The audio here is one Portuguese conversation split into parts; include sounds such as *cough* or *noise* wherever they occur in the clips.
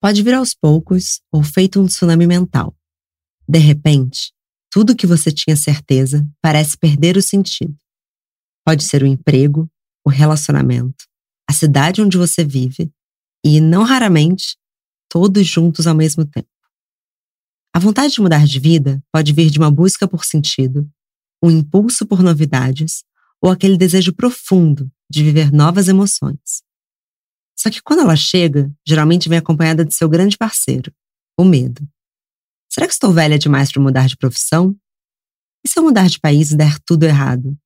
Pode vir aos poucos ou feito um tsunami mental. De repente, tudo que você tinha certeza parece perder o sentido. Pode ser o emprego, o relacionamento, a cidade onde você vive e, não raramente, todos juntos ao mesmo tempo. A vontade de mudar de vida pode vir de uma busca por sentido, um impulso por novidades ou aquele desejo profundo de viver novas emoções. Só que quando ela chega, geralmente vem acompanhada de seu grande parceiro, o medo. Será que estou velha demais para mudar de profissão? E se eu mudar de país e der tudo errado?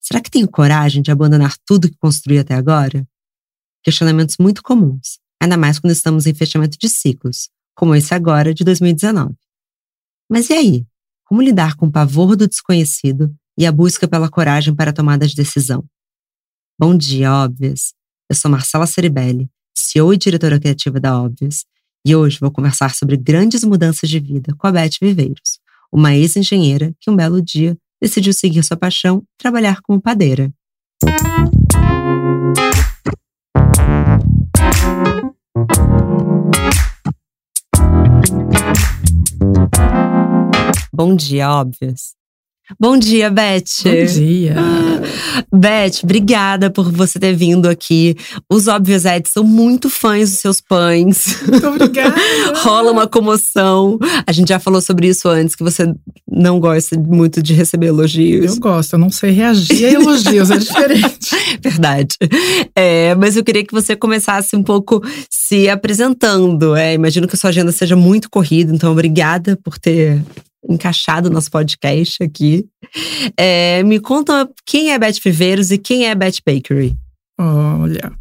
Será que tenho coragem de abandonar tudo que construí até agora? Questionamentos muito comuns, ainda mais quando estamos em fechamento de ciclos, como esse agora de 2019. Mas e aí? Como lidar com o pavor do desconhecido e a busca pela coragem para a tomada de decisão? Bom dia, óbvias! Eu sou Marcela Ceribelli, CEO e diretora criativa da Óbvias, e hoje vou conversar sobre grandes mudanças de vida com a Beth Viveiros, uma ex-engenheira que um belo dia decidiu seguir sua paixão e trabalhar como padeira. Bom dia, óbvias. Bom dia, Beth. Bom dia. Beth, obrigada por você ter vindo aqui. Os Óbvios Ed são muito fãs dos seus pães. Muito obrigada. *laughs* Rola uma comoção. A gente já falou sobre isso antes, que você não gosta muito de receber elogios. Eu gosto, eu não sei reagir a elogios, é diferente. *laughs* Verdade. É, mas eu queria que você começasse um pouco se apresentando. É, imagino que a sua agenda seja muito corrida, então obrigada por ter encaixado nosso podcast aqui. É, me conta quem é Beth Viveiros e quem é Beth Bakery. Olha,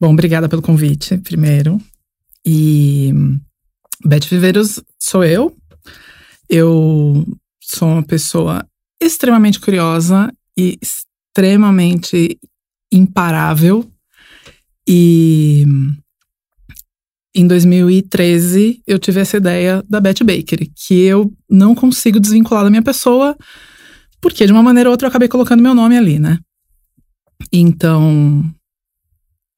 bom, obrigada pelo convite, primeiro. E Beth Viveiros sou eu. Eu sou uma pessoa extremamente curiosa e extremamente imparável. E em 2013, eu tive essa ideia da Betty Baker, que eu não consigo desvincular da minha pessoa, porque de uma maneira ou outra eu acabei colocando meu nome ali, né? Então,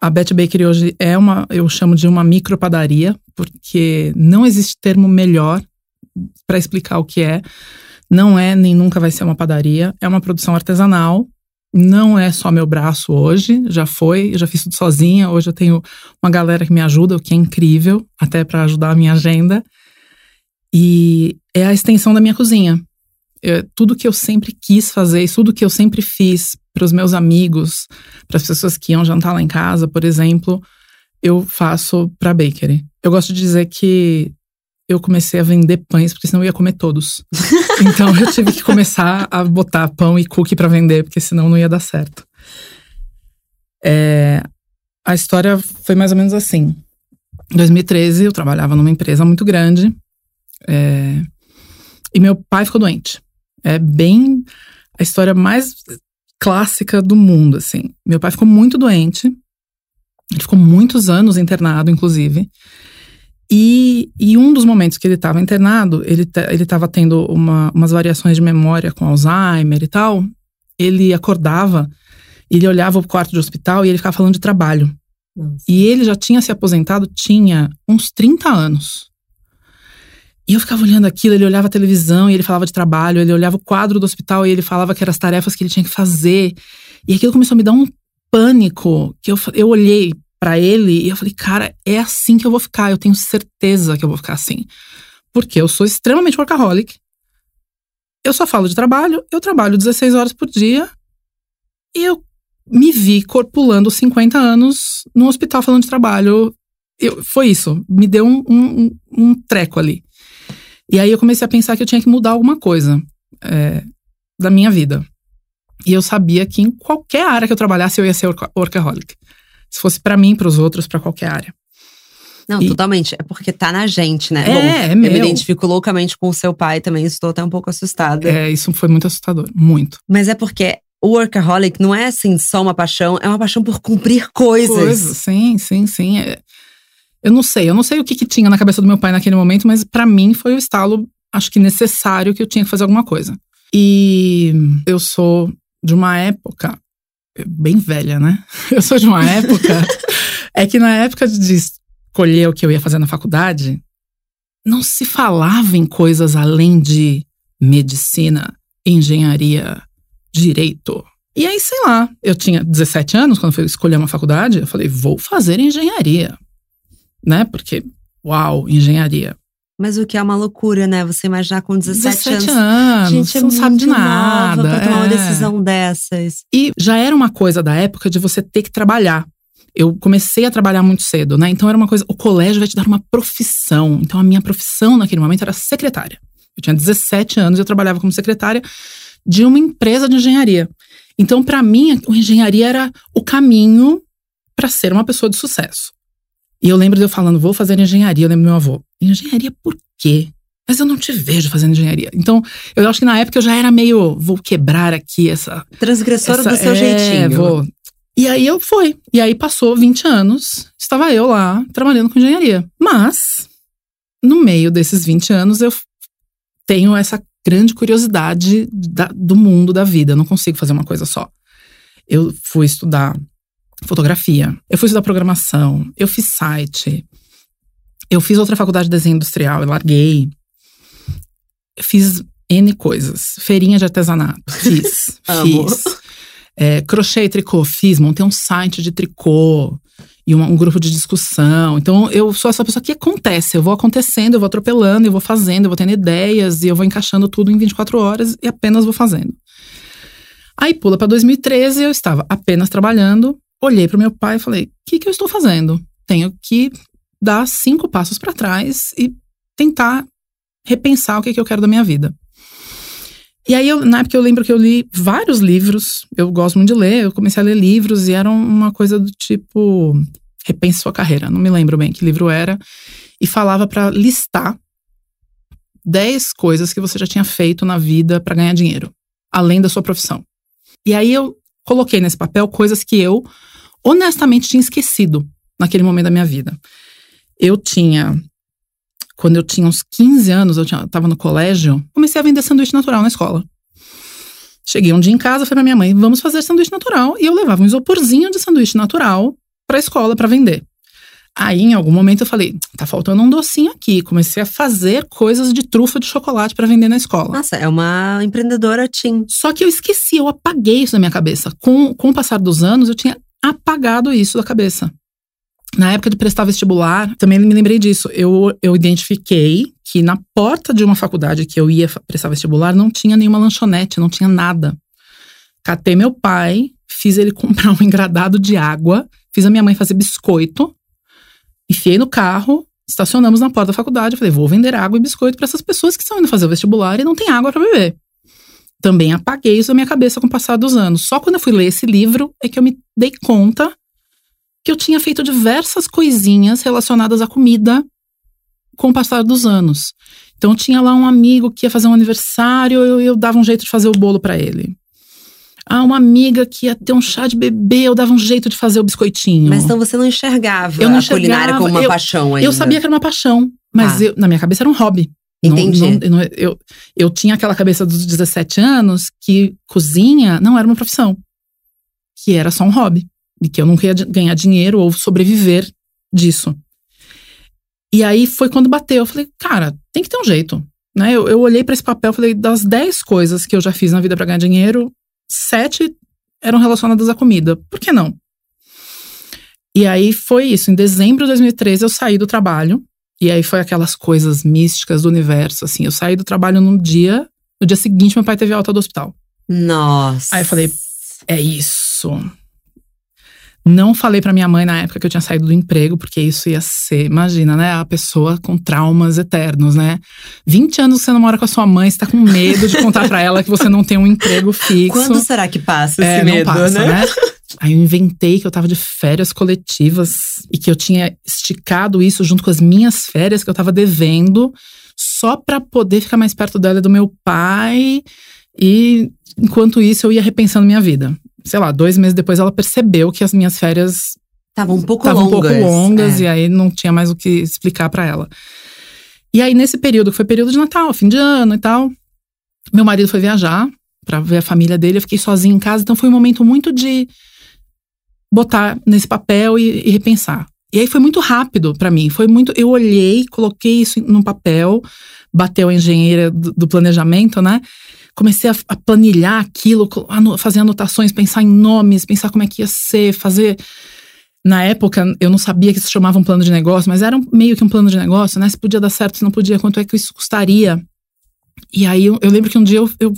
a Betty Baker hoje é uma, eu chamo de uma micropadaria, porque não existe termo melhor para explicar o que é. Não é nem nunca vai ser uma padaria, é uma produção artesanal não é só meu braço hoje, já foi, eu já fiz tudo sozinha. Hoje eu tenho uma galera que me ajuda, o que é incrível, até para ajudar a minha agenda. E é a extensão da minha cozinha. É, tudo que eu sempre quis fazer, tudo que eu sempre fiz para os meus amigos, para as pessoas que iam jantar lá em casa, por exemplo, eu faço para bakery. Eu gosto de dizer que eu comecei a vender pães, porque senão eu ia comer todos. *laughs* então eu tive que começar a botar pão e cookie para vender, porque senão não ia dar certo. É, a história foi mais ou menos assim. Em 2013, eu trabalhava numa empresa muito grande é, e meu pai ficou doente. É bem a história mais clássica do mundo, assim. Meu pai ficou muito doente. Ele ficou muitos anos internado, inclusive. E, e, um dos momentos que ele estava internado, ele estava tendo uma, umas variações de memória com Alzheimer e tal. Ele acordava, ele olhava o quarto de hospital e ele ficava falando de trabalho. Nossa. E ele já tinha se aposentado, tinha uns 30 anos. E eu ficava olhando aquilo, ele olhava a televisão e ele falava de trabalho, ele olhava o quadro do hospital e ele falava que eram as tarefas que ele tinha que fazer. E aquilo começou a me dar um pânico, que eu, eu olhei para ele e eu falei, cara, é assim que eu vou ficar, eu tenho certeza que eu vou ficar assim. Porque eu sou extremamente workaholic. Eu só falo de trabalho, eu trabalho 16 horas por dia e eu me vi corpulando 50 anos no hospital falando de trabalho. Eu, foi isso, me deu um, um, um, treco ali. E aí eu comecei a pensar que eu tinha que mudar alguma coisa é, da minha vida. E eu sabia que em qualquer área que eu trabalhasse eu ia ser workaholic se fosse para mim, para os outros, para qualquer área. Não, e, totalmente. É porque tá na gente, né? É, Bom, é meu. Eu me identifico loucamente com o seu pai também, estou até um pouco assustada. É, isso foi muito assustador, muito. Mas é porque o workaholic não é assim só uma paixão, é uma paixão por cumprir coisas. Coisas, sim, sim, sim. É, eu não sei, eu não sei o que, que tinha na cabeça do meu pai naquele momento, mas para mim foi o estalo, acho que necessário que eu tinha que fazer alguma coisa. E eu sou de uma época bem velha, né? *laughs* Eu sou de uma época. *laughs* é que na época de escolher o que eu ia fazer na faculdade, não se falava em coisas além de medicina, engenharia, direito. E aí, sei lá, eu tinha 17 anos quando fui escolher uma faculdade, eu falei, vou fazer engenharia. Né? Porque, uau, engenharia. Mas o que é uma loucura, né? Você imaginar com 17, 17 anos. anos, Gente, você é não sabe de nada. nova pra tomar uma é. decisão dessas. E já era uma coisa da época de você ter que trabalhar. Eu comecei a trabalhar muito cedo, né? Então era uma coisa. O colégio vai te dar uma profissão. Então a minha profissão naquele momento era secretária. Eu tinha 17 anos e eu trabalhava como secretária de uma empresa de engenharia. Então, para mim, a engenharia era o caminho para ser uma pessoa de sucesso. E eu lembro de eu falando, vou fazer engenharia. Eu lembro do meu avô, engenharia por quê? Mas eu não te vejo fazendo engenharia. Então, eu acho que na época eu já era meio, vou quebrar aqui essa. Transgressora essa do seu é, jeitinho. Vou. E aí eu fui. E aí passou 20 anos, estava eu lá trabalhando com engenharia. Mas, no meio desses 20 anos, eu tenho essa grande curiosidade da- do mundo da vida. Eu não consigo fazer uma coisa só. Eu fui estudar fotografia, eu fui estudar programação, eu fiz site, eu fiz outra faculdade de desenho industrial, eu larguei. Eu fiz N coisas. Feirinha de artesanato, fiz. *laughs* Fiz. É, crochê e tricô, fiz. Montei um site de tricô e uma- um grupo de discussão. Então, eu sou essa pessoa que acontece. Eu vou acontecendo, eu vou atropelando, eu vou fazendo, eu vou tendo ideias e eu vou encaixando tudo em 24 horas e apenas vou fazendo. Aí pula para 2013, eu estava apenas trabalhando, olhei para meu pai e falei: o que, que eu estou fazendo? Tenho que dar cinco passos para trás e tentar repensar o que, que eu quero da minha vida. E aí, eu, na época, eu lembro que eu li vários livros. Eu gosto muito de ler. Eu comecei a ler livros e eram uma coisa do tipo. Repense sua carreira. Não me lembro bem que livro era. E falava para listar 10 coisas que você já tinha feito na vida para ganhar dinheiro, além da sua profissão. E aí eu coloquei nesse papel coisas que eu honestamente tinha esquecido naquele momento da minha vida. Eu tinha quando eu tinha uns 15 anos, eu tinha, tava no colégio, comecei a vender sanduíche natural na escola. Cheguei um dia em casa, falei pra minha mãe, vamos fazer sanduíche natural. E eu levava um isoporzinho de sanduíche natural pra escola pra vender. Aí, em algum momento, eu falei, tá faltando um docinho aqui. Comecei a fazer coisas de trufa de chocolate pra vender na escola. Nossa, é uma empreendedora teen. Só que eu esqueci, eu apaguei isso da minha cabeça. Com, com o passar dos anos, eu tinha apagado isso da cabeça. Na época de prestar vestibular, também me lembrei disso. Eu, eu identifiquei que na porta de uma faculdade que eu ia prestar vestibular não tinha nenhuma lanchonete, não tinha nada. Catei meu pai, fiz ele *laughs* comprar um engradado de água, fiz a minha mãe fazer biscoito, enfiei no carro, estacionamos na porta da faculdade. Falei, vou vender água e biscoito para essas pessoas que estão indo fazer o vestibular e não tem água para beber. Também apaguei isso da minha cabeça com o passar dos anos. Só quando eu fui ler esse livro é que eu me dei conta que eu tinha feito diversas coisinhas relacionadas à comida com o passar dos anos. Então tinha lá um amigo que ia fazer um aniversário, eu, eu dava um jeito de fazer o bolo para ele. Ah, uma amiga que ia ter um chá de bebê, eu dava um jeito de fazer o biscoitinho. Mas então você não enxergava Eu não a culinária enxergava, como uma eu- paixão ainda. eu sabia que era uma paixão, mas Ah. eu- na minha cabeça era um hobby. Não- Entendi. não- eu não- eu, eu tinha aquela cabeça dos 17 anos que cozinha não era uma profissão, que era só um hobby, e que eu nunca ia ganhar dinheiro ou sobreviver disso. E aí foi quando bateu, eu falei, cara, tem que ter um jeito. Né? Eu, eu olhei para esse papel e falei, das 10 coisas que eu já fiz na vida para ganhar dinheiro, sete eram relacionadas à comida. Por que não? E aí foi isso. Em dezembro de 2013 eu saí do trabalho. E aí foi aquelas coisas místicas do universo, assim. Eu saí do trabalho num dia, no dia seguinte meu pai teve alta do hospital. Nossa. Aí eu falei, É isso. Não falei pra minha mãe na época que eu tinha saído do emprego, porque isso ia ser, imagina, né? A pessoa com traumas eternos, né? 20 anos você não mora com a sua mãe, você tá com medo de contar pra ela que você não tem um emprego fixo. Quando será que passa É, esse não medo, passa, né? né? Aí eu inventei que eu tava de férias coletivas e que eu tinha esticado isso junto com as minhas férias que eu tava devendo, só pra poder ficar mais perto dela e do meu pai. E enquanto isso eu ia repensando minha vida. Sei lá, dois meses depois ela percebeu que as minhas férias Tava um pouco estavam um longas. pouco longas é. e aí não tinha mais o que explicar pra ela. E aí nesse período, que foi período de Natal, fim de ano e tal, meu marido foi viajar pra ver a família dele, eu fiquei sozinha em casa, então foi um momento muito de botar nesse papel e, e repensar. E aí foi muito rápido para mim. Foi muito. Eu olhei, coloquei isso num papel, bateu a engenheira do, do planejamento, né? Comecei a, a planilhar aquilo, fazer anotações, pensar em nomes, pensar como é que ia ser, fazer. Na época, eu não sabia que se chamava um plano de negócio, mas era meio que um plano de negócio, né? Se podia dar certo, se não podia, quanto é que isso custaria. E aí eu, eu lembro que um dia eu, eu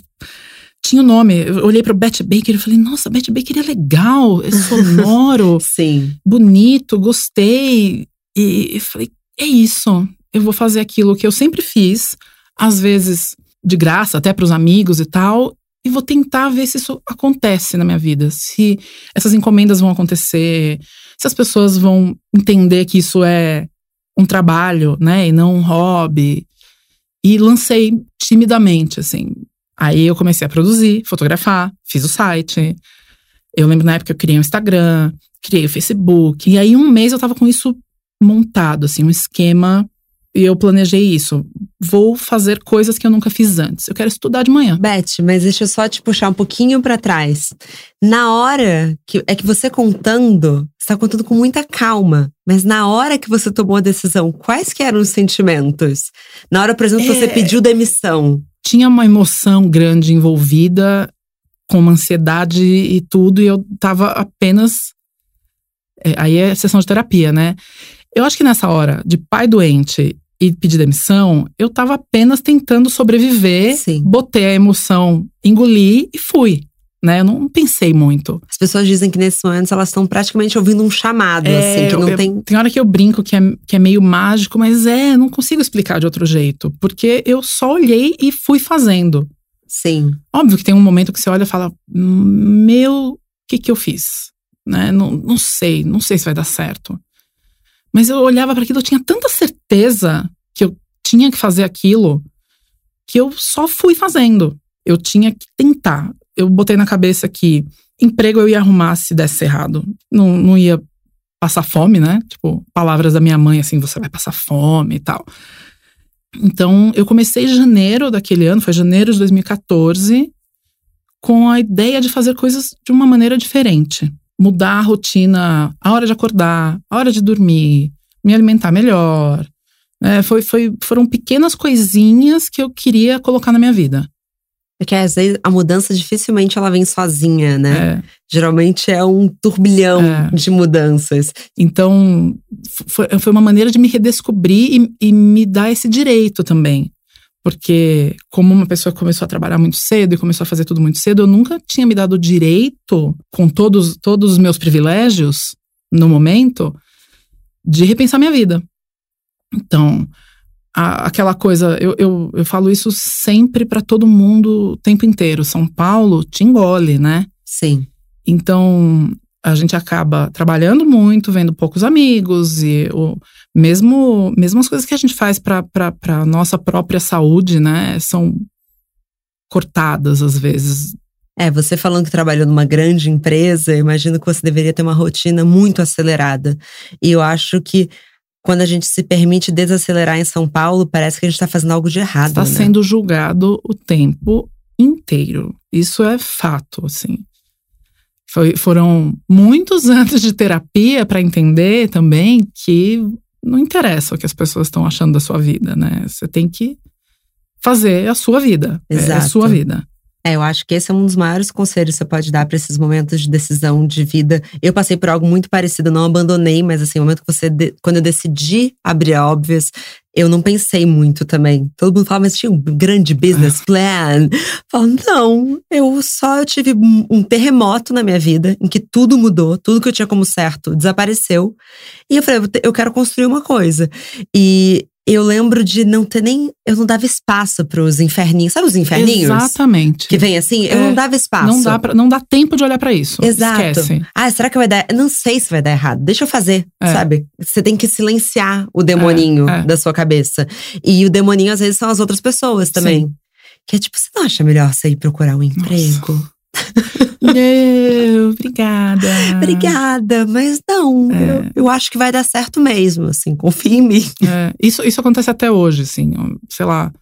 tinha o um nome. Eu olhei para o Betty Baker e falei, nossa, Betty Baker é legal, é *laughs* sonoro, Sim. bonito, gostei. E, e falei, é isso, eu vou fazer aquilo que eu sempre fiz, às vezes de graça, até para os amigos e tal, e vou tentar ver se isso acontece na minha vida, se essas encomendas vão acontecer, se as pessoas vão entender que isso é um trabalho, né, e não um hobby. E lancei timidamente, assim, Aí eu comecei a produzir, fotografar, fiz o site. Eu lembro na época eu criei um Instagram, criei o Facebook. E aí, um mês eu tava com isso montado, assim, um esquema. E eu planejei isso. Vou fazer coisas que eu nunca fiz antes. Eu quero estudar de manhã. Beth, mas deixa eu só te puxar um pouquinho para trás. Na hora que é que você contando, você tá contando com muita calma. Mas na hora que você tomou a decisão, quais que eram os sentimentos? Na hora, por exemplo, que é... você pediu demissão tinha uma emoção grande envolvida, com uma ansiedade e tudo, e eu tava apenas. É, aí é sessão de terapia, né? Eu acho que nessa hora de pai doente e pedir demissão, eu tava apenas tentando sobreviver, Sim. botei a emoção, engoli e fui né? Eu não pensei muito. As pessoas dizem que nesses momentos elas estão praticamente ouvindo um chamado, é, assim, que não eu, tem. Tem hora que eu brinco que é, que é meio mágico, mas é, não consigo explicar de outro jeito. Porque eu só olhei e fui fazendo. Sim. Óbvio que tem um momento que você olha e fala: Meu, o que que eu fiz? Né? Não, não sei, não sei se vai dar certo. Mas eu olhava para aquilo, eu tinha tanta certeza que eu tinha que fazer aquilo, que eu só fui fazendo. Eu tinha que tentar eu botei na cabeça que emprego eu ia arrumar se desse errado. Não, não ia passar fome, né? Tipo, palavras da minha mãe assim, você vai passar fome e tal. Então, eu comecei em janeiro daquele ano, foi janeiro de 2014, com a ideia de fazer coisas de uma maneira diferente. Mudar a rotina, a hora de acordar, a hora de dormir, me alimentar melhor. É, foi, foi, foram pequenas coisinhas que eu queria colocar na minha vida. É que às vezes a mudança dificilmente ela vem sozinha, né? É. Geralmente é um turbilhão É. de mudanças. Então, foi, foi uma maneira de me redescobrir e, e me dar esse direito também. Porque, como uma pessoa que começou a trabalhar muito cedo e começou a fazer tudo muito cedo, eu nunca tinha me dado o direito, com todos, todos os meus privilégios no momento, de repensar minha vida. Então, a- aquela coisa, eu, eu, eu falo isso sempre para todo mundo o tempo inteiro. São Paulo te engole, né? Sim. Então, a gente acaba trabalhando muito, vendo poucos amigos e o, mesmo, mesmo as coisas que a gente faz para a nossa própria saúde, né, são cortadas às vezes. É, você falando que trabalhou numa grande empresa, eu imagino que você deveria ter uma rotina muito acelerada. E eu acho que quando a gente se permite desacelerar em São Paulo, parece que a gente está fazendo algo de errado. Está né? sendo julgado o tempo inteiro. Isso é fato, assim. Foi, foram muitos *laughs* anos de terapia para entender também que não interessa o que as pessoas estão achando da sua vida, né? Você tem que fazer a sua vida. É a Exato. sua vida. É, eu acho que esse é um dos maiores conselhos que você pode dar para esses momentos de decisão de vida. Eu passei por algo muito parecido, não abandonei, mas assim, o momento que você. de- quando eu decidi abrir a Óbvias, eu não pensei muito também. Todo mundo fala, mas tinha um grande business plan. Eu falo, não, eu só eu tive um terremoto na minha vida, em que tudo mudou, tudo que eu tinha como certo desapareceu. E eu falei, eu quero construir uma coisa. E eu lembro de não ter nem. Eu não dava espaço pros inferninhos. Sabe os inferninhos? Exatamente. Que vem assim, eu É, não dava espaço. Não dá, pra, não dá tempo de olhar para isso. Exato. Esquece. Ah, será que vai dar? Não sei se vai dar errado. Deixa eu fazer, É. sabe? Você tem que silenciar o demoninho É, é. da sua cabeça. E o demoninho, às vezes, são as outras pessoas também. Que é tipo, você não acha melhor você ir procurar um emprego? *laughs* Não, obrigada. Obrigada, mas não. É. Eu, eu acho que vai dar certo mesmo, assim. Confia em mim. É, isso, isso acontece até hoje, assim. Sei lá,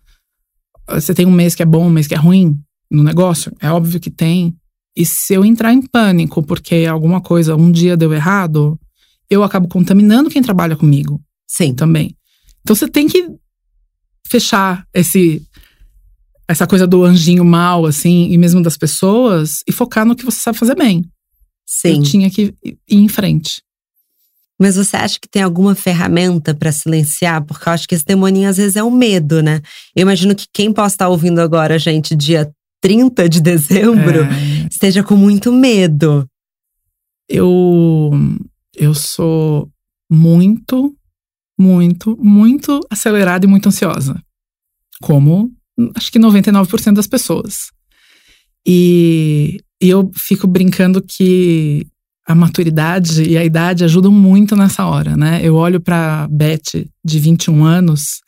você tem um mês que é bom, um mês que é ruim no negócio. É óbvio que tem. E se eu entrar em pânico porque alguma coisa um dia deu errado, eu acabo contaminando quem trabalha comigo Sim. também. Então você tem que fechar esse essa coisa do anjinho mal, assim, e mesmo das pessoas, e focar no que você sabe fazer bem. Sim. Eu tinha que ir em frente. Mas você acha que tem alguma ferramenta para silenciar? Porque eu acho que esse demoninho às vezes é o medo, né? Eu imagino que quem possa estar ouvindo agora, gente, dia 30 de dezembro, É, esteja com muito medo. eu, eu sou muito, muito, muito acelerada e muito ansiosa. Como acho que 99% das pessoas. E, e eu fico brincando que a maturidade e a idade ajudam muito nessa hora, né? Eu olho pra Beth, de 21 anos,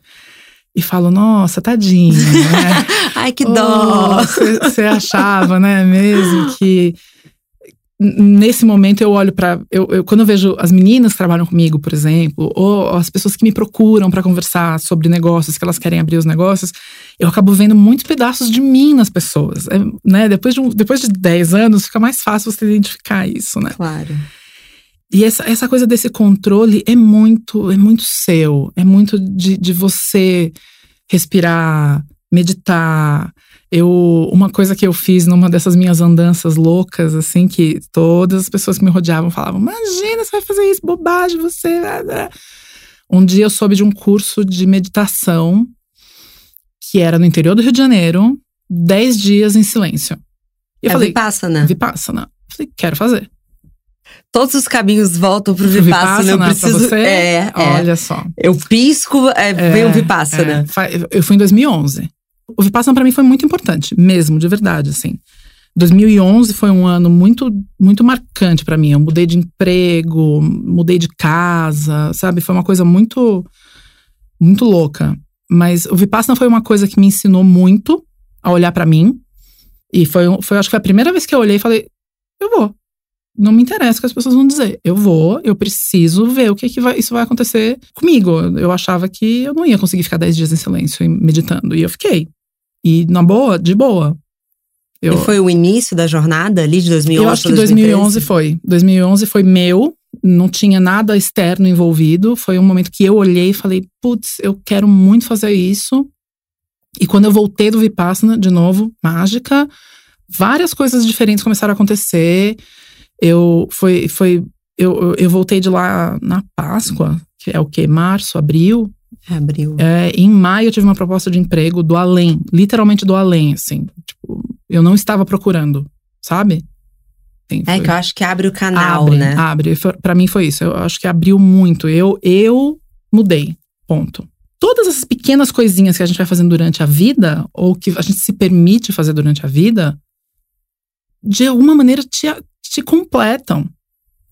e falo, nossa, tadinha, né? *laughs* Ai, que dó! Você achava, né, mesmo que nesse momento eu olho pra. eu, eu- quando eu vejo as meninas que trabalham comigo, por exemplo, ou as pessoas que me procuram pra conversar sobre negócios, que elas querem abrir os negócios, eu acabo vendo muitos pedaços de mim nas pessoas, é, né? Depois de, um- depois de 10 anos fica mais fácil você identificar isso, né? Claro. E essa, essa coisa desse controle é muito, é muito seu. É muito de, de você respirar, meditar. Eu, uma coisa que eu fiz numa dessas minhas andanças loucas, assim, que todas as pessoas que me rodeavam falavam: Imagina, você vai fazer isso, bobagem, você. Um dia eu soube de um curso de meditação que era no interior do Rio de Janeiro, 10 dias em silêncio. E eu é falei, Vipassana. Vipassana. Falei, quero fazer. Todos os caminhos voltam pro Pro Vipassana. Eu pra preciso. você? É, é. Olha só. Eu pisco, é, vem o Vipassana. é. Eu fui em 2011. O Vipassana pra mim foi muito importante, mesmo, de verdade, assim. 2011 foi um ano muito muito marcante pra mim. Eu mudei de emprego, mudei de casa, sabe? Foi uma coisa muito muito louca. Mas o Vipassana foi uma coisa que me ensinou muito a olhar pra mim. E foi, foi acho que foi a primeira vez que eu olhei e falei, eu vou. Não me interessa o que as pessoas vão dizer. Eu vou, eu preciso ver o que, que vai, isso vai acontecer comigo. Eu achava que eu não ia conseguir ficar 10 dias em silêncio e meditando. E eu fiquei. E na boa, de boa. Eu, E foi o início da jornada ali de 2011 eu acho que pra 2011 2013? foi. 2011 foi meu, não tinha nada externo envolvido. Foi um momento que eu olhei e falei, putz, eu quero muito fazer isso. E quando eu voltei do Vipassana, de novo, mágica, várias coisas diferentes começaram a acontecer. Eu foi, foi eu, eu, voltei de lá na Páscoa, que é o que? Março, abril. Abriu. É, em maio eu tive uma proposta de emprego do além, literalmente do além, assim. Tipo, eu não estava procurando, sabe? É que eu acho que abre o canal, abre, né? Abre. Pra mim foi isso. Eu acho que abriu muito. Eu, eu mudei. Ponto. Todas essas pequenas coisinhas que a gente vai fazendo durante a vida, ou que a gente se permite fazer durante a vida, de alguma maneira te, te completam.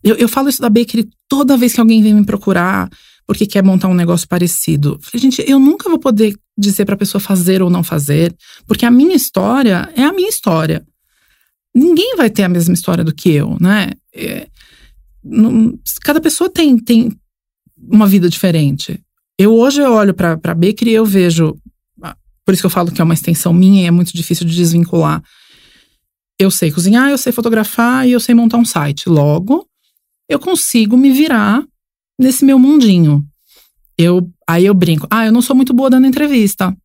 Eu, eu falo isso da Bakery toda vez que alguém vem me procurar porque quer montar um negócio parecido. Falei, gente, eu nunca vou poder dizer pra pessoa fazer ou não fazer, porque a minha história é a minha história. Ninguém vai ter a mesma história do que eu, né? É, não- cada pessoa tem, tem uma vida diferente. Eu hoje eu olho pra, pra Bakery e eu vejo. ah, Por isso que eu falo que é uma extensão minha e é muito difícil de desvincular. Eu sei cozinhar, eu sei fotografar e eu sei montar um site. Logo, eu consigo me virar nesse meu mundinho. Eu, aí eu brinco. Ah, eu não sou muito boa dando entrevista.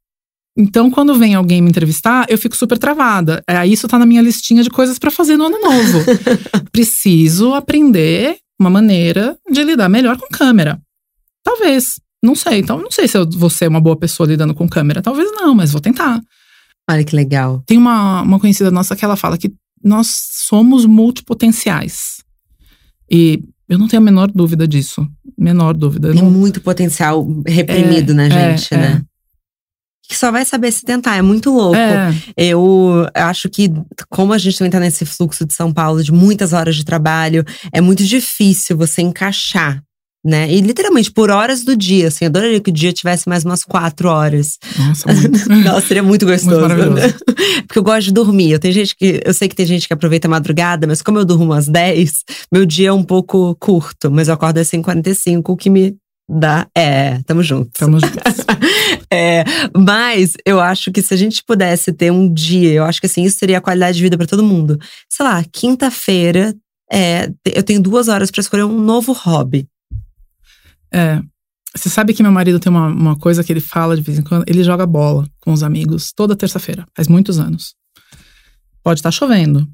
Então, quando vem alguém me entrevistar, eu fico super travada. Aí isso tá na minha listinha de coisas pra fazer no ano novo. *laughs* Preciso aprender uma maneira de lidar melhor com câmera. Talvez. Não sei. Então, não sei se eu vou ser uma boa pessoa lidando com câmera. Talvez não, mas vou tentar. Olha que legal. Tem uma, uma conhecida nossa que ela fala que nós somos multipotenciais. E eu não tenho a menor dúvida disso. Menor dúvida. Tem não- muito potencial reprimido É, na é, gente, é. né? Que só vai saber se tentar. É muito louco. É, Eu acho que, como a gente também tá nesse fluxo de São Paulo de muitas horas de trabalho, é muito difícil você encaixar, né? E literalmente por horas do dia, assim, eu adoraria que o dia tivesse mais umas quatro horas. nossa, *laughs* muito. Nossa, seria muito gostoso. maravilhoso. né? *laughs* Porque eu gosto de dormir. Eu, tenho gente que, eu sei que tem gente que aproveita a madrugada, mas como eu durmo às 10, meu dia é um pouco curto. Mas eu acordo às 5h45, o que me dá. É, tamo junto. Tamo *laughs* juntos. É, mas eu acho que se a gente pudesse ter um dia, eu acho que assim, isso seria a qualidade de vida pra todo mundo. Sei lá, quinta-feira, é, eu tenho duas horas pra escolher um novo hobby. É. Você sabe que meu marido tem uma, uma coisa que ele fala de vez em quando? Ele joga bola com os amigos toda terça-feira, faz muitos anos. Pode estar chovendo,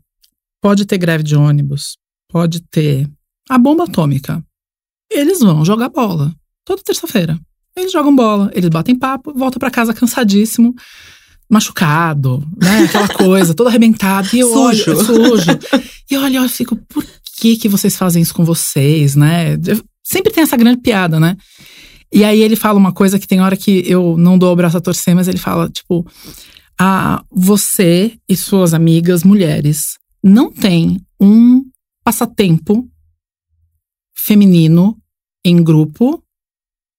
pode ter greve de ônibus, pode ter a bomba atômica. Eles vão jogar bola toda terça-feira. Eles jogam bola, eles batem papo, voltam para casa cansadíssimo, machucado, né? Aquela coisa, todo arrebentado. E eu Sujo. olho, sujo. E eu olho, eu fico, por que que vocês fazem isso com vocês, né? Sempre tem essa grande piada, né? E aí ele fala uma coisa que tem hora que eu não dou o braço a torcer, mas ele fala, tipo, ah, você e suas amigas mulheres não têm um passatempo feminino em grupo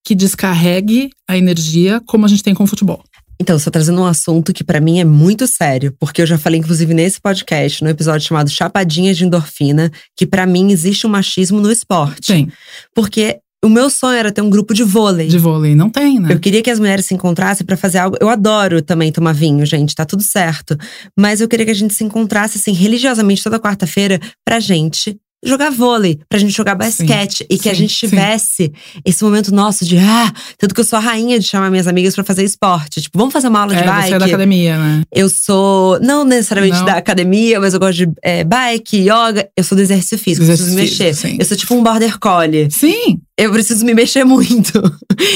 que descarregue a energia como a gente tem com o futebol. Então, você tá trazendo um assunto que pra mim é muito sério, porque eu já falei, inclusive, nesse podcast, no episódio chamado Chapadinha de Endorfina, que pra mim existe um machismo no esporte. Tem. Porque o meu sonho era ter um grupo de vôlei. De vôlei não tem, né? Eu queria que as mulheres se encontrassem pra fazer algo. Eu adoro também tomar vinho, gente, tá tudo certo. Mas eu queria que a gente se encontrasse, assim, religiosamente toda quarta-feira pra gente jogar vôlei, pra gente jogar basquete. e que a sim, gente sim. tivesse esse momento nosso de, ah, tanto que eu sou a rainha de chamar minhas amigas pra fazer esporte. Tipo, vamos fazer uma aula de é, bike. você é da academia, né? Eu sou, não necessariamente Não. da academia, mas eu gosto de é, bike, yoga. Eu sou do exercício físico, preciso Exercício mexer. físico, sim. Eu sou tipo um border collie. Sim, Eu preciso me mexer muito.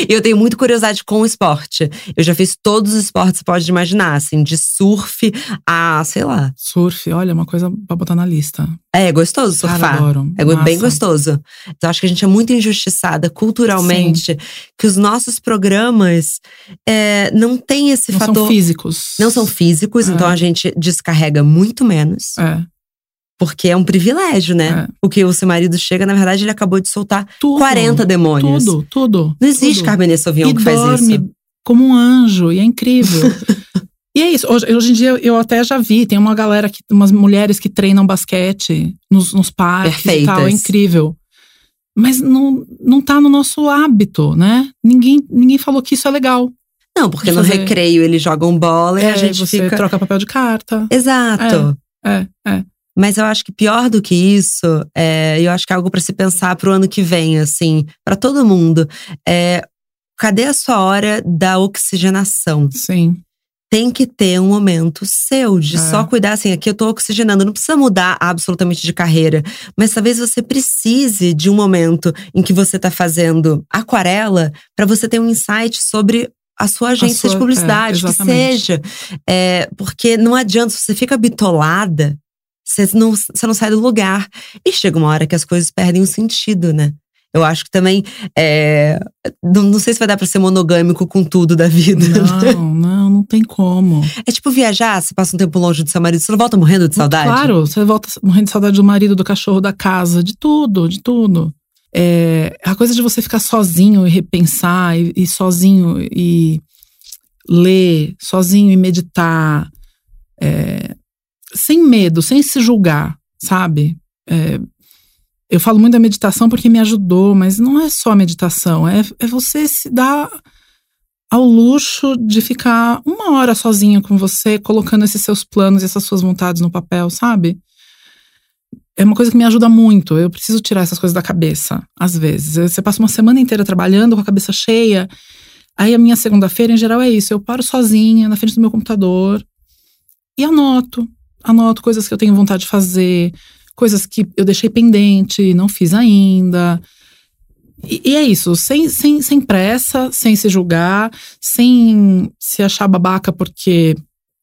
E *laughs* eu tenho muita curiosidade com o esporte. Eu já fiz todos os esportes que você pode imaginar, assim, de surf a, sei lá. surf, olha, uma coisa pra botar na lista. É, é gostoso surfar. Cara, adoro. É go- bem Massa. gostoso. Então, acho que a gente é muito injustiçada culturalmente, que os nossos programas é, não têm esse Não fator. são físicos. não são físicos, É. então a gente descarrega muito menos. É, Porque é um privilégio, né? É. O que o seu marido chega, na verdade, ele acabou de soltar tudo. 40 demônios. Tudo, tudo. Não existe tudo. Carmine Sauvignon e que faz dorme isso. como um anjo, e é incrível. *laughs* e é isso. Hoje, hoje em dia eu até já vi, tem uma galera que, umas mulheres que treinam basquete nos, nos parques e tal, é Perfeitas. incrível. Mas não, não tá no nosso hábito, né? Ninguém, ninguém falou que isso é legal. Não, porque no recreio eles jogam bola e É, a gente você fica. troca papel de carta. Exato. É, é. Mas eu acho que pior do que isso, é, eu acho que é algo pra se pensar pro ano que vem, assim, pra todo mundo. É, cadê a sua hora da oxigenação? Sim. Tem que ter um momento seu de É. só cuidar assim, aqui eu tô oxigenando, não precisa mudar absolutamente de carreira, mas talvez você precise de um momento em que você tá fazendo aquarela pra você ter um insight sobre a sua agência sua- de é, publicidade, que exatamente. seja. É, porque não adianta, se você fica bitolada, você não, você não sai do lugar. E chega uma hora que as coisas perdem o sentido, né? Eu acho que também. é, não, não sei se vai dar pra ser monogâmico com tudo da vida. Não, *laughs* não, não tem como. É tipo viajar, você passa um tempo longe do seu marido, você não volta morrendo de saudade? Claro, você volta morrendo de saudade do marido, do cachorro, da casa, de tudo, de tudo. É, a coisa de você ficar sozinho e repensar, e, e sozinho e ler, sozinho e meditar, é, sem medo, sem se julgar, sabe? É, eu falo muito da meditação porque me ajudou, mas não é só meditação, é, é você se dar ao luxo de ficar uma hora sozinho com você, colocando esses seus planos e essas suas vontades no papel, sabe? É uma coisa que me ajuda muito. Eu preciso tirar essas coisas da cabeça, às vezes. Você passa uma semana inteira trabalhando com a cabeça cheia. Aí a minha segunda-feira, em geral, é isso. Eu paro sozinha na frente do meu computador e anoto. Anoto coisas que eu tenho vontade de fazer, coisas que eu deixei pendente, não fiz ainda. E, e é isso, sem, sem, sem pressa, sem se julgar, sem se achar babaca porque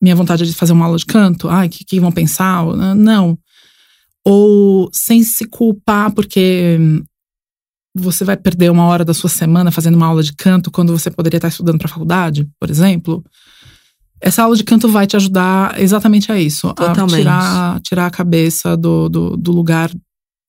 minha vontade é de fazer uma aula de canto. Ai, o que, que vão pensar? Não. Ou sem se culpar porque você vai perder uma hora da sua semana fazendo uma aula de canto quando você poderia estar estudando para faculdade, por exemplo. Essa aula de canto vai te ajudar exatamente a isso. Totalmente. A tirar, tirar a cabeça do, do, do lugar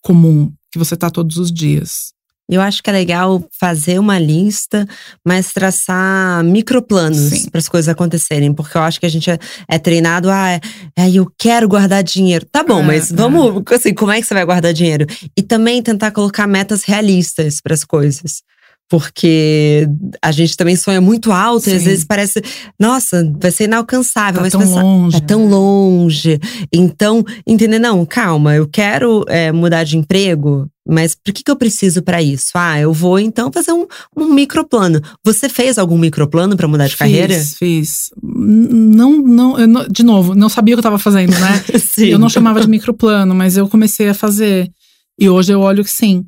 comum que você tá todos os dias. Eu acho que é legal fazer uma lista, mas traçar microplanos para as coisas acontecerem. Porque eu acho que a gente é, é treinado, ah, é, é, eu quero guardar dinheiro. Tá bom, É, mas vamos, assim, como é que você vai guardar dinheiro? E também tentar colocar metas realistas para as coisas. Porque a gente também sonha muito alto Sim. e às vezes parece, nossa, vai ser inalcançável. Tá mas tão pensa, longe. É tão longe. Então, entender, não, calma, eu quero é, mudar de emprego, mas por que, que eu preciso para isso? Ah, eu vou então fazer um, um microplano. Você fez algum microplano para mudar de carreira? Fiz, fiz. N- Não, não, eu não- de novo, não sabia o que eu tava fazendo, né? *laughs* Sim. Eu não chamava de microplano, mas eu comecei a fazer. E hoje eu olho que sim.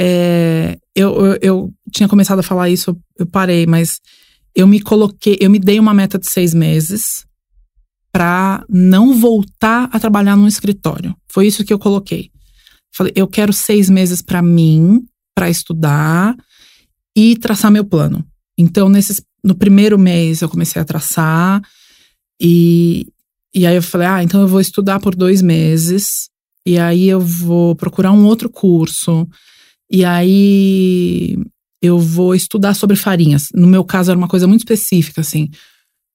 É, eu, eu, eu tinha começado a falar isso, eu parei, mas eu me coloquei, eu me dei uma meta de seis meses para não voltar a trabalhar num escritório. Foi isso que eu coloquei. Falei, eu quero seis meses para mim, para estudar e traçar meu plano. Então, nesses, no primeiro mês, eu comecei a traçar e, e aí eu falei, ah, então eu vou estudar por dois meses e aí eu vou procurar um outro curso e aí eu vou estudar sobre farinhas. No meu caso, era uma coisa muito específica, assim.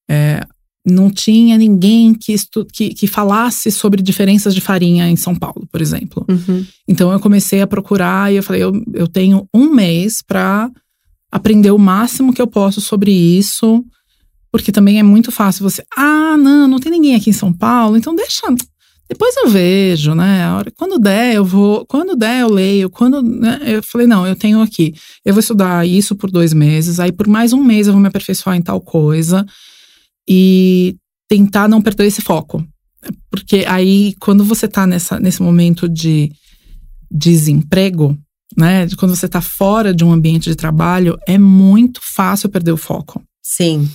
É, não tinha ninguém que, estu que, que falasse sobre diferenças de farinha em São Paulo, por exemplo. Uhum. Então eu comecei a procurar e eu falei, eu, eu tenho um mês para aprender o máximo que eu posso sobre isso, porque também é muito fácil você, ah, não, não tem ninguém aqui em São Paulo, então deixa, depois eu vejo, né? A hora, quando der, eu vou, quando der, eu leio, quando, né? eu falei, não, eu tenho aqui, eu vou estudar isso por dois meses, aí por mais um mês eu vou me aperfeiçoar em tal coisa e tentar não perder esse foco. Porque aí, quando você tá nessa, nesse momento de desemprego, né? De quando você tá fora de um ambiente de trabalho, é muito fácil perder o foco. Sim.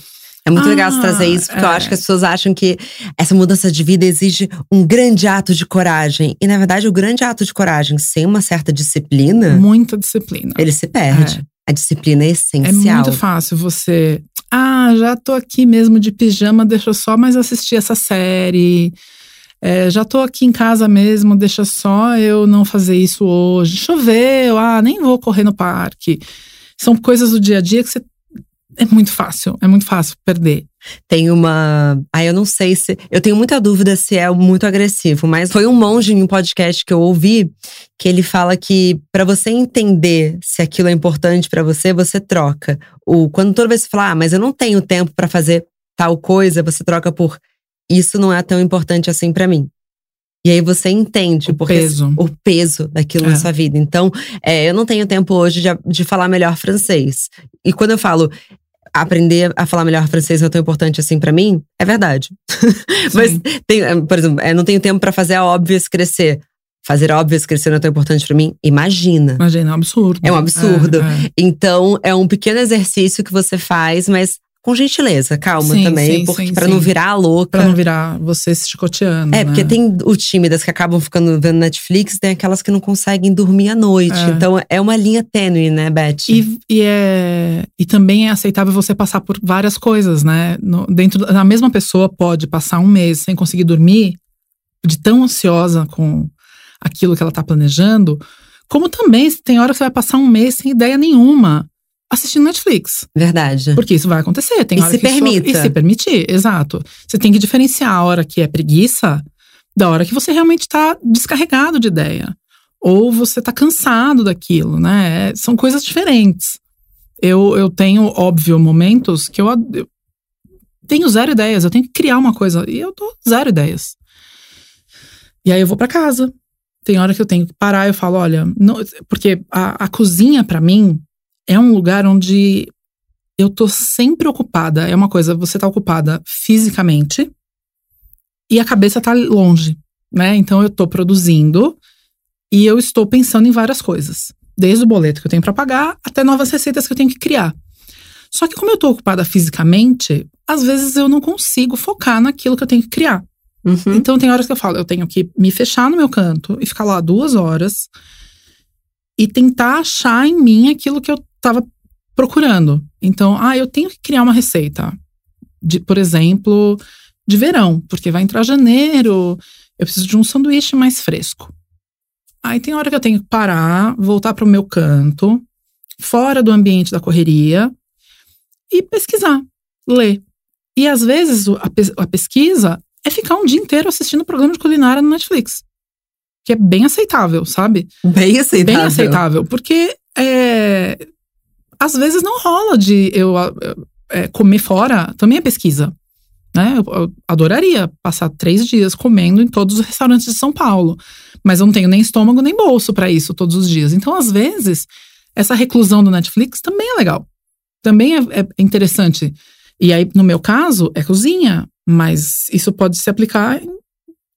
É muito Ah, legal você trazer isso, porque eu é. acho que as pessoas acham que essa mudança de vida exige um grande ato de coragem. E, na verdade, o grande ato de coragem, sem uma certa disciplina, Muita disciplina. ele se perde. A disciplina é É essencial. muito fácil você. Ah, já tô aqui mesmo de pijama, deixa eu só mais assistir essa série. É, já tô aqui em casa mesmo, deixa só eu não fazer isso hoje. Choveu, ah, nem vou correr no parque. São coisas do dia a dia que você. É muito fácil, é muito fácil perder. Tem uma. Aí eu não sei se. Eu tenho muita dúvida se é muito agressivo, mas foi um monge em um podcast que eu ouvi que ele fala que para você entender se aquilo é importante pra você, você troca. O, quando toda vez você fala, ah, mas eu não tenho tempo pra fazer tal coisa, você troca por isso não é tão importante assim pra mim. E aí você entende O peso. o peso daquilo É. na sua vida. Então, é, eu não tenho tempo hoje de, de falar melhor francês. E quando eu falo aprender a falar melhor francês não é tão importante assim pra mim, é verdade. *laughs* Mas, tem, eh, por exemplo, é, não tenho tempo pra fazer a óbvias crescer. Fazer óbvias crescer não é tão importante pra mim? Imagina. Imagina, é um absurdo. É um absurdo. É, é. Então, é um pequeno exercício que você faz, mas com gentileza, calma Sim, também, sim, porque para não virar louca. Pra não virar você se chicoteando. É, porque né? tem o tímidas que acabam ficando vendo Netflix, tem aquelas que não conseguem dormir à noite. É. Então é uma linha tênue, né, Beth? E, e, é, e também é aceitável você passar por várias coisas, né? No- dentro da a mesma pessoa pode passar um mês sem conseguir dormir, de tão ansiosa com aquilo que ela tá planejando, como também tem hora que você vai passar um mês sem ideia nenhuma assistindo Netflix. Verdade. Porque isso vai acontecer. Tem E hora se que isso- permita. e se permitir, exato. Você tem que diferenciar a hora que é preguiça da hora que você realmente tá descarregado de ideia. Ou você tá cansado daquilo, né? São coisas diferentes. Eu, eu tenho, óbvio, momentos que eu, eu tenho zero ideias. Eu tenho que criar uma coisa. E eu tô zero ideias. E aí eu vou pra casa. Tem hora que eu tenho que parar e eu falo, olha, não- porque a, a cozinha pra mim é um lugar onde eu tô sempre ocupada. É uma coisa, você tá ocupada fisicamente e a cabeça tá longe, né? Então eu tô produzindo e eu estou pensando em várias coisas, desde o boleto que eu tenho para pagar até novas receitas que eu tenho que criar. Só que como eu tô ocupada fisicamente, às vezes eu não consigo focar naquilo que eu tenho que criar. Uhum. Então tem horas que eu falo, eu tenho que me fechar no meu canto e ficar lá duas horas e tentar achar em mim aquilo que eu tava procurando. Então, ah, eu tenho que criar uma receita. De, por exemplo, de verão, porque vai entrar janeiro, eu preciso de um sanduíche mais fresco. Aí tem hora que eu tenho que parar, voltar para o meu canto, fora do ambiente da correria, e pesquisar, ler. E às vezes a, pes- a pesquisa é ficar um dia inteiro assistindo programa de culinária no Netflix. Que é bem aceitável, sabe? Bem aceitável. Bem aceitável. Porque é, às vezes não rola de eu é, comer fora, também é pesquisa. Né? Eu, eu, adoraria passar três dias comendo em todos os restaurantes de São Paulo, mas eu não tenho nem estômago nem bolso para isso todos os dias. Então, às vezes, essa reclusão do Netflix também é legal, também é, é interessante. E aí, no meu caso, é cozinha, mas isso pode se aplicar em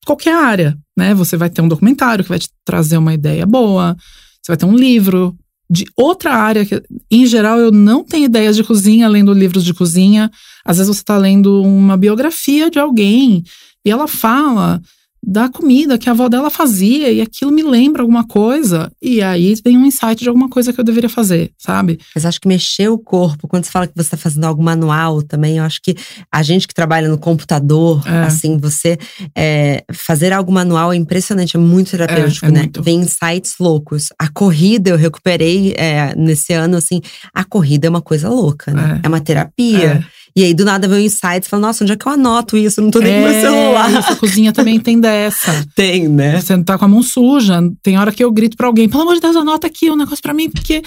qualquer área, né? Você vai ter um documentário que vai te trazer uma ideia boa, você vai ter um livro de outra área que, em geral, eu não tenho ideias de cozinha lendo livros de cozinha. Às vezes você está lendo uma biografia de alguém e ela fala da comida que a avó dela fazia e aquilo me lembra alguma coisa. E aí vem um insight de alguma coisa que eu deveria fazer, sabe? Mas acho que mexer o corpo, quando você fala que você está fazendo algo manual também, eu acho que a gente que trabalha no computador, é. assim, você é, fazer algo manual é impressionante, é muito terapêutico, é, é né? Muito. Vem insights loucos. A corrida eu recuperei é, nesse ano, assim, a corrida é uma coisa louca, né? É, é uma terapia. E aí, do nada, vem um insight e fala: Nossa, onde é que eu anoto isso? Não tô nem é, com meu celular. Essa cozinha também tem dessa. *laughs* tem, né? Você não tá com a mão suja. Tem hora que eu grito pra alguém: Pelo amor de Deus, anota aqui um negócio pra mim, porque eu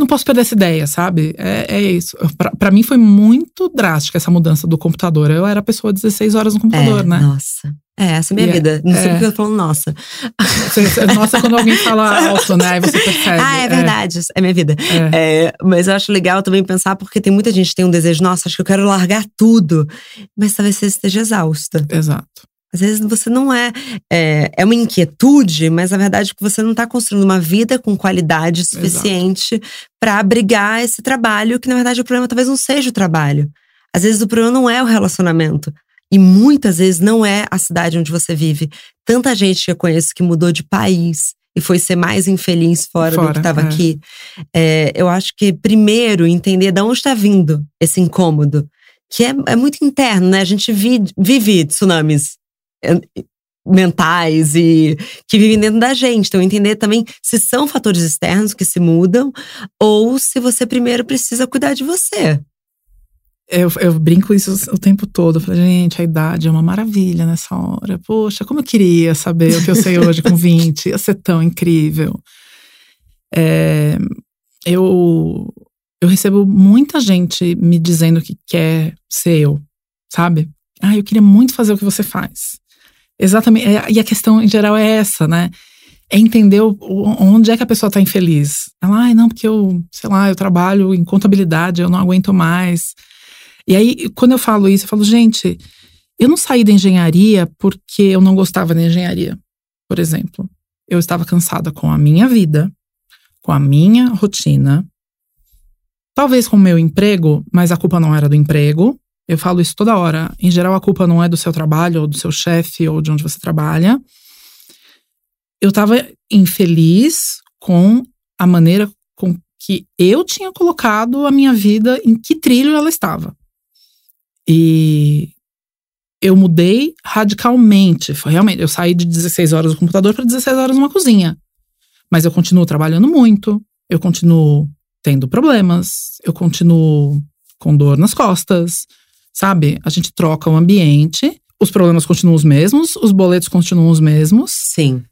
não posso perder essa ideia, sabe? É, é isso. Pra, pra mim foi muito drástica essa mudança do computador. Eu era pessoa 16 horas no computador, é, né? Nossa. É, essa é a minha yeah, vida. Não sei é. porque eu tô falando nossa. Nossa, quando alguém fala *laughs* alto, né? Aí você percebe. Ah, é, é. verdade. É, é minha vida. É. é. mas eu acho legal também pensar, porque tem muita gente que tem um desejo, nossa, acho que eu quero largar tudo. Mas talvez você esteja exausta. Exato. Às vezes você não é. É, é uma inquietude, mas na verdade que você não está construindo uma vida com qualidade suficiente para abrigar esse trabalho, que na verdade o problema talvez não seja o trabalho. Às vezes o problema não é o relacionamento. E muitas vezes não é a cidade onde você vive. Tanta gente que eu conheço que mudou de país e foi ser mais infeliz fora, fora do que estava é. aqui. É, eu acho que, primeiro, entender de onde está vindo esse incômodo, que é, é muito interno, né? A gente vi, vive tsunamis mentais e que vivem dentro da gente. Então, entender também se são fatores externos que se mudam ou se você primeiro precisa cuidar de você. Eu, eu, brinco isso o tempo todo. Eu falei, gente, a idade é uma maravilha nessa hora. Poxa, como eu queria saber o que eu sei hoje com 20. Ia ser tão incrível. É, eu, eu recebo muita gente me dizendo que quer ser eu, sabe? Ah, eu queria muito fazer o que você faz. Exatamente. É, e a questão em geral é essa, né? É entender onde é que a pessoa está infeliz. Ela, ai, não, porque eu, sei lá, eu trabalho em contabilidade, eu não aguento mais. E aí, quando eu falo isso, eu falo, gente, eu não saí da engenharia porque eu não gostava da engenharia, por exemplo. Eu estava cansada com a minha vida, com a minha rotina, talvez com o meu emprego, mas a culpa não era do emprego. Eu falo isso toda hora. Em geral, a culpa não é do seu trabalho, ou do seu chefe, ou de onde você trabalha. Eu estava infeliz com a maneira com que eu tinha colocado a minha vida, em que trilho ela estava. E eu mudei radicalmente. Foi realmente, eu saí de 16 horas no computador para 16 horas numa cozinha. Mas eu continuo trabalhando muito, eu continuo tendo problemas, eu continuo com dor nas costas, sabe? A gente troca o ambiente, os problemas continuam os mesmos, os boletos continuam os mesmos. Sim.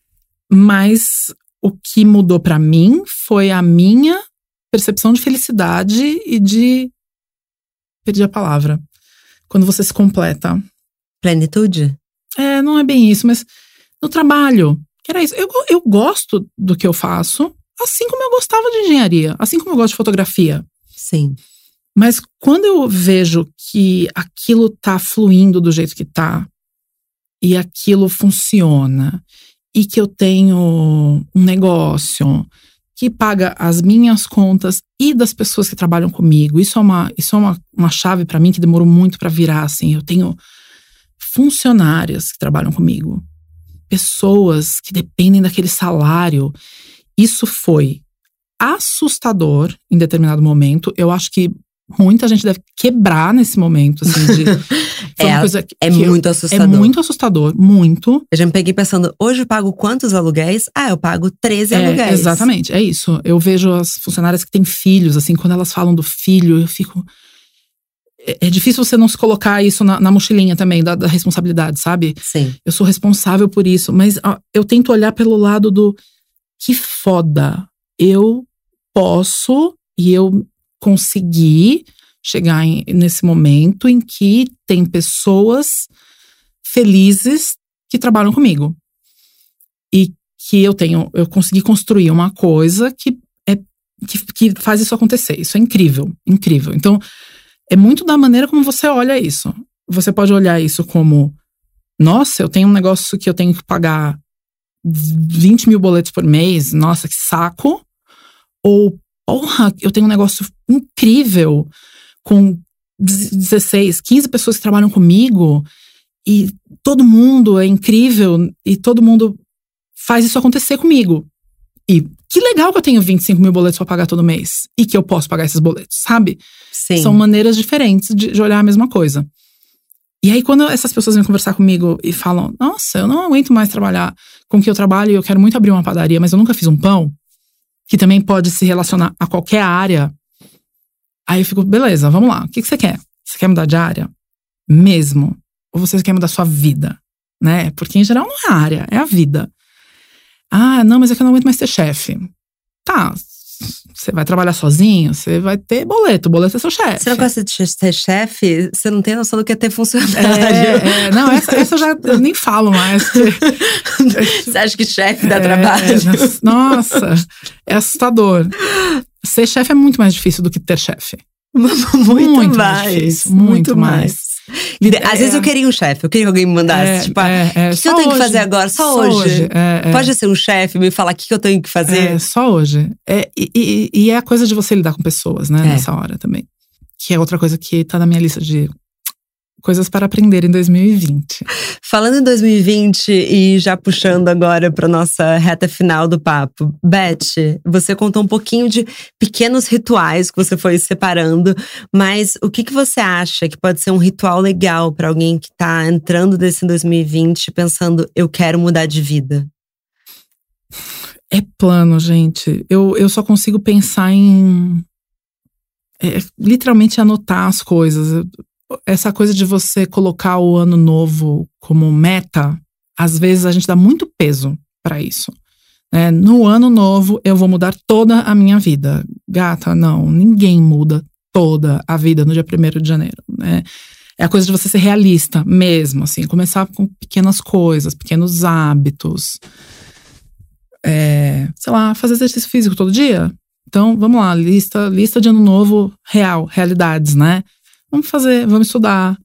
Mas o que mudou para mim foi a minha percepção de felicidade e de perdi a palavra quando você se completa. Plenitude? É, não é bem isso, mas no trabalho, que era isso. Eu, eu gosto do que eu faço, assim como eu gostava de engenharia, assim como eu gosto de fotografia. Sim. Mas quando eu vejo que aquilo tá fluindo do jeito que tá, e aquilo funciona, e que eu tenho um negócio, que paga as minhas contas e das pessoas que trabalham comigo. Isso é uma, isso é uma, uma chave para mim que demorou muito para virar assim. Eu tenho funcionárias que trabalham comigo, pessoas que dependem daquele salário. Isso foi assustador em determinado momento. Eu acho que muita gente deve quebrar nesse momento, assim, de. *laughs* é, uma coisa que, é que muito eu, assustador. É muito assustador, muito. Eu já me peguei pensando, hoje eu pago quantos aluguéis? Ah, eu pago 13 é, aluguéis. Exatamente, é isso. Eu vejo as funcionárias que têm filhos, assim, quando elas falam do filho, eu fico. É, é difícil você não se colocar isso na, na mochilinha também, da, da, responsabilidade, sabe? Sim. Eu sou responsável por isso, mas ó, eu tento olhar pelo lado do que foda. Eu posso e eu conseguir chegar em, nesse momento em que tem pessoas felizes que trabalham comigo. E que eu tenho, eu consegui construir uma coisa que é que, que faz isso acontecer. Isso é incrível, incrível. Então, é muito da maneira como você olha isso. Você pode olhar isso como, nossa, eu tenho um negócio que eu tenho que pagar 20 mil boletos por mês, nossa, que saco. Ou, porra, eu tenho um negócio incrível com 16, 15 pessoas que trabalham comigo e todo mundo é incrível e todo mundo faz isso acontecer comigo. E que legal que eu tenho 25 mil boletos para pagar todo mês e que eu posso pagar esses boletos, sabe? Sim. São maneiras diferentes de, de olhar a mesma coisa. E aí, quando essas pessoas vêm conversar comigo e falam: Nossa, eu não aguento mais trabalhar com o que eu trabalho e eu quero muito abrir uma padaria, mas eu nunca fiz um pão, que também pode se relacionar a qualquer área. Aí eu fico: Beleza, vamos lá. O que, que você quer? Você quer mudar de área? Mesmo? Ou você quer mudar sua vida? Né? Porque em geral não é a área, é a vida. Ah, não, mas é que eu não aguento mais ser chefe. Tá, você vai trabalhar sozinho, você vai ter boleto, boleto é seu chefe. Você não gosta de ser chefe? Você não tem noção do que é ter funcionário. É, é, não, essa, essa eu já eu nem falo mais. *laughs* você acha que chefe dá é, trabalho? Nossa, é assustador. Ser chefe é muito mais difícil do que ter chefe. *laughs* Muito, muito, mais. mais difícil, muito, muito mais. mais. Às é, vezes eu queria um chefe, eu queria que alguém me mandasse, é, tipo, é, é, o que, eu tenho hoje, que fazer agora? Só, só hoje. hoje. É, é. Pode ser um chefe, me falar o que eu tenho que fazer. É, só hoje. É, e, e, e, é a coisa de você lidar com pessoas, né, nessa hora também. Que é outra coisa que tá na minha lista de coisas para aprender em 2020. Falando em 2020 e já puxando agora para nossa reta final do papo, Beth, você contou um pouquinho de pequenos rituais que você foi separando, mas o que, que você acha que pode ser um ritual legal para alguém que está entrando desse 2020 pensando eu quero mudar de vida? É plano, gente. Eu, eu só consigo pensar em é, literalmente anotar as coisas essa coisa de você colocar o ano novo como meta, às vezes a gente dá muito peso para isso. É, no ano novo eu vou mudar toda a minha vida. Gata, não, ninguém muda toda a vida no dia 1 de janeiro. Né? É a coisa de você ser realista mesmo, assim, começar com pequenas coisas, pequenos hábitos. É, sei lá, fazer exercício físico todo dia. Então, vamos lá, lista, lista de ano novo real, realidades, né? Vamos fazer, vamos estudar.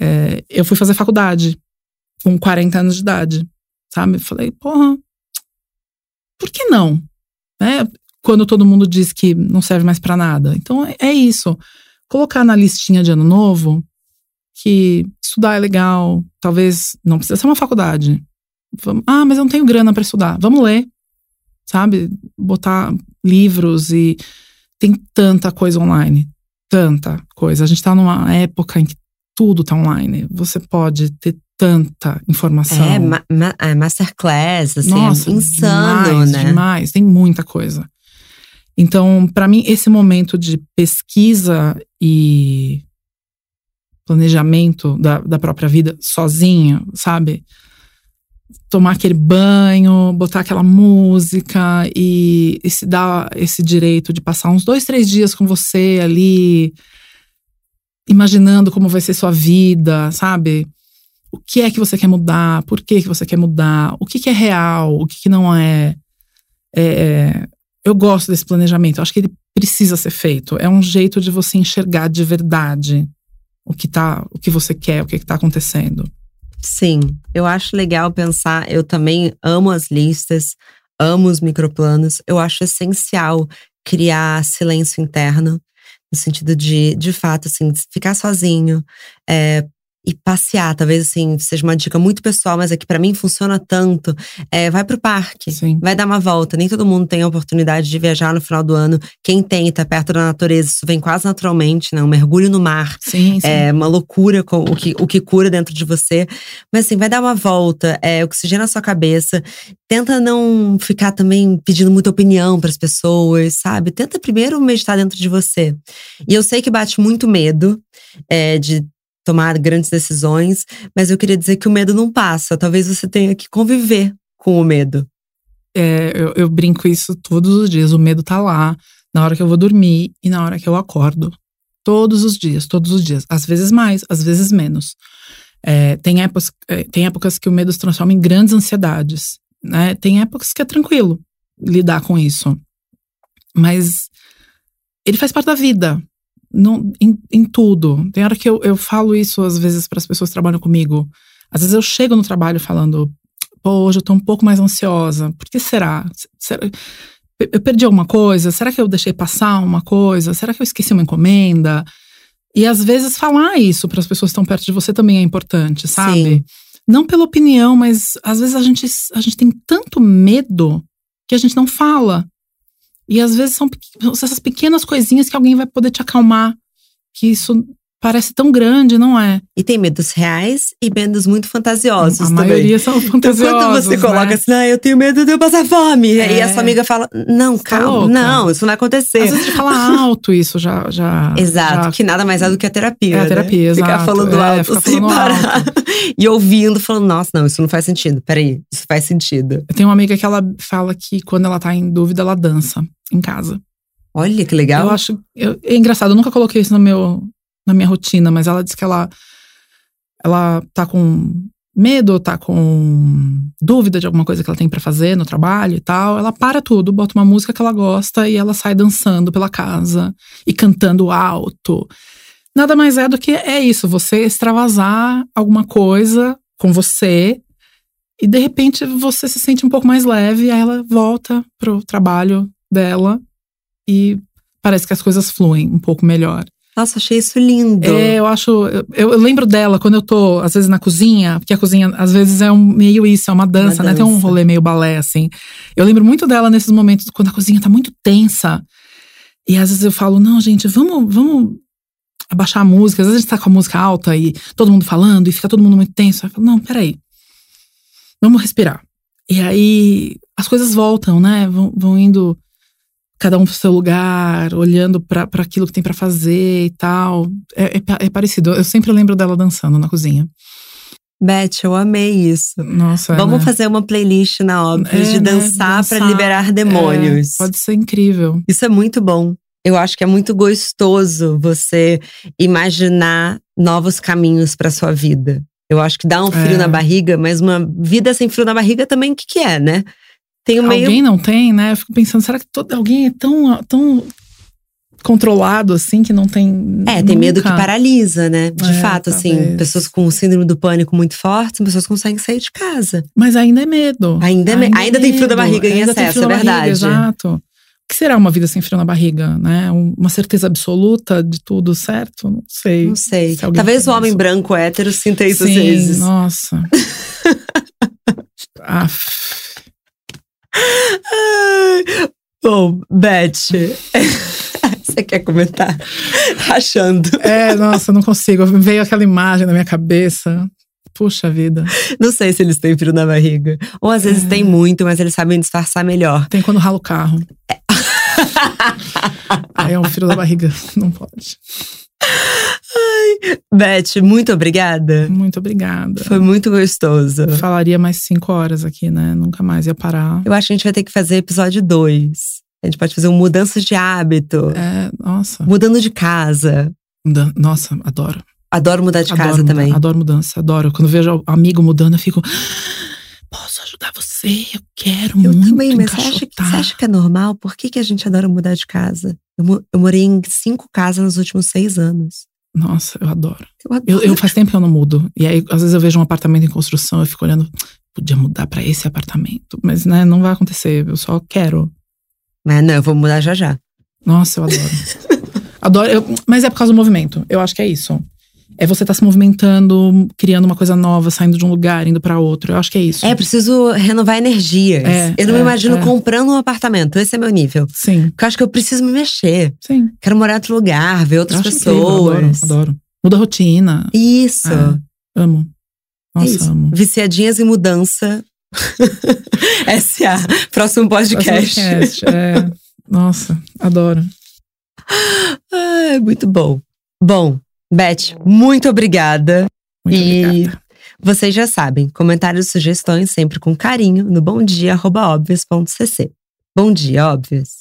É, eu fui fazer faculdade com 40 anos de idade, sabe? Falei, porra, por que não? Né? Quando todo mundo diz que não serve mais para nada. Então é, é isso. Colocar na listinha de ano novo que estudar é legal, talvez não precisa ser uma faculdade. Vamos, ah, mas eu não tenho grana para estudar. Vamos ler, sabe? Botar livros e tem tanta coisa online, tanta coisa. A gente está numa época em que tudo está online. Você pode ter tanta informação. É, ma ma é, masterclass, assim, Nossa, é insano, demais, né? Demais, tem muita coisa. Então, para mim, esse momento de pesquisa e planejamento da, da própria vida sozinho, sabe? Tomar aquele banho, botar aquela música e, e, se dar esse direito de passar uns dois, três dias com você ali, imaginando como vai ser sua vida, sabe? O que é que você quer mudar? Por que, que você quer mudar? O que, que é real? O que, que não é? é? é eu gosto desse planejamento. Eu acho que ele precisa ser feito. É um jeito de você enxergar de verdade o que tá, o que você quer, o que está acontecendo. Sim, eu acho legal pensar. Eu também amo as listas, amo os microplanos. Eu acho essencial criar silêncio interno, no sentido de, de fato, assim, ficar sozinho, é, e passear, talvez assim, seja uma dica muito pessoal, mas aqui é para mim funciona tanto. É, vai pro parque, Sim. vai dar uma volta. Nem todo mundo tem a oportunidade de viajar no final do ano. Quem tem tá perto da natureza, isso vem quase naturalmente, né? Um mergulho no mar. Sim, sim. É uma loucura com o que, o que cura dentro de você. Mas assim, vai dar uma volta, é, oxigena a sua cabeça. Tenta não ficar também pedindo muita opinião para as pessoas, sabe? Tenta primeiro meditar dentro de você. E eu sei que bate muito medo é, de tomar grandes decisões, mas eu queria dizer que o medo não passa. Talvez você tenha que conviver com o medo. É, eu, eu brinco isso todos os dias. O medo tá lá, na hora que eu vou dormir e na hora que eu acordo. Todos os dias, todos os dias. Às vezes mais, às vezes menos. É, tem, épocas, é, tem épocas que o medo se transforma em grandes ansiedades. Né? Tem épocas que é tranquilo lidar com isso. Mas ele faz parte da vida. Não, em, em tudo. Tem hora que eu, eu falo isso às vezes para as pessoas que trabalham comigo. Às vezes eu chego no trabalho falando, pô, hoje eu tô um pouco mais ansiosa. Por que será? será? Eu perdi alguma coisa? Será que eu deixei passar uma coisa? Será que eu esqueci uma encomenda? E às vezes falar isso para as pessoas que estão perto de você também é importante, sabe? Sim. Não pela opinião, mas às vezes a gente, a gente tem tanto medo que a gente não fala. E às vezes são essas pequenas coisinhas que alguém vai poder te acalmar. Que isso parece tão grande, não é? E tem medos reais e medos muito fantasiosos a também. maioria são fantasiosos, Então quando você coloca né? assim, ah, eu tenho medo de eu passar fome. É. E a sua amiga fala, não, calma, louca. não, isso não vai acontecer. Às vezes de falar alto isso já. já *laughs* Exato, já- que nada mais é do que a terapia. É a né? terapia, Ficar exato. falando É, alto ficar sem falando parar. *laughs* e ouvindo, falando, nossa, não, isso não faz sentido. Peraí, isso faz sentido. Eu tenho uma amiga que ela fala que quando ela tá em dúvida, ela dança em casa. Olha que legal. Eu acho. eu- é engraçado, eu nunca coloquei isso no meu, na minha rotina, mas ela diz que ela, ela tá com medo, tá com dúvida de alguma coisa que ela tem pra fazer no trabalho e tal. Ela para tudo, bota uma música que ela gosta e ela sai dançando pela casa e cantando alto. Nada mais é do que é isso, você extravasar alguma coisa com você e de repente você se sente um pouco mais leve, aí ela volta pro trabalho dela e parece que as coisas fluem um pouco melhor. Nossa, achei isso lindo. É, eu acho. Eu, eu lembro dela quando eu tô, às vezes, na cozinha, porque a cozinha, às vezes, é um meio isso, é uma dança, Uma né? Tem um rolê meio balé, assim. Eu lembro muito dela nesses momentos quando a cozinha tá muito tensa. E às vezes eu falo, não, gente, vamos, vamos abaixar a música. Às vezes a gente tá com a música alta e todo mundo falando e fica todo mundo muito tenso. Eu falo, não, peraí. Vamos respirar. E aí as coisas voltam, né? Vão, vão indo cada um pro seu lugar, olhando pra aquilo que tem pra fazer e tal. É, é é parecido. Eu sempre lembro dela dançando na cozinha. Beth, eu amei isso. Nossa. Vamos né? fazer uma playlist na Óbvios É, de né? dançar pra Dançar. liberar demônios. É, pode ser incrível. Isso é muito bom. Eu acho que é muito gostoso você imaginar novos caminhos pra sua vida. Eu acho que dá um frio É. na barriga, mas uma vida sem frio na barriga também, o que, que é, né? Tem o meio. Alguém não tem, né? Eu fico pensando, será que todo, alguém é tão, tão controlado assim que não tem. É, tem medo que nunca? paralisa, né? De É, fato, assim, talvez. pessoas com síndrome do pânico muito forte, são pessoas que conseguem sair de casa. Mas ainda é medo. Ainda é me- ainda tem frio da barriga em Ainda tem excesso, é na barriga, verdade. exato. O que será uma vida sem frio na barriga, né? Um- Uma certeza absoluta de tudo certo? Não sei. Não sei. Se Talvez o homem isso. branco hétero sinta isso às Sim, vezes. nossa. *laughs* Aff. Bom, Beth, *laughs* você quer comentar? Rachando. É, nossa, eu não consigo. Veio aquela imagem na minha cabeça. Puxa vida. Não sei se eles têm frio na barriga. Ou às vezes É. tem muito, mas eles sabem disfarçar melhor. Tem quando rala o carro. Aí é um frio da barriga. Não pode. Beth, muito obrigada. Muito obrigada. Foi muito gostoso. Eu falaria mais cinco horas aqui, né? Nunca mais ia parar. Eu acho que a gente vai ter que fazer episódio 2. A gente pode fazer um mudança de hábito. É, nossa. Mudando de casa. Muda- Nossa, adoro. Adoro mudar de adoro casa muda- também. Adoro mudança, adoro. Quando vejo amigo mudando, eu fico. Posso ajudar você? Eu quero Eu muito também, mas você acha, que, encaixotar." você acha que é normal? Por que, que a gente adora mudar de casa? Eu, eu morei em cinco casas nos últimos seis anos. Nossa, eu adoro. Eu adoro. Eu, eu faz tempo que eu não mudo. E aí, às vezes, eu vejo um apartamento em construção, eu fico olhando, podia mudar pra esse apartamento. Mas, né, não vai acontecer. Eu só quero. Mas não, eu vou mudar já já. Nossa, eu adoro. *laughs* adoro. eu- mas é por causa do movimento. Eu acho que é isso. É você estar se movimentando, criando uma coisa nova, saindo de um lugar, indo pra outro. Eu acho que é isso. É, preciso renovar energias. É, eu não me é, imagino é. comprando um apartamento. Esse é meu nível. Sim, Porque eu acho que eu preciso me mexer. sim. Quero morar em outro lugar, ver outras acho incrível, pessoas. adoro, adoro. Muda a rotina. Isso. É, amo. É Nossa, amo. Viciadinhas em mudança. *laughs* SA. Próximo podcast. Podcast, é. Nossa, adoro. Ai, muito bom. Bom, Beth, muito obrigada. Muito e obrigada. vocês já sabem, comentários e sugestões sempre com carinho no bomdia.óbvios.cc. Bom dia, óbvios.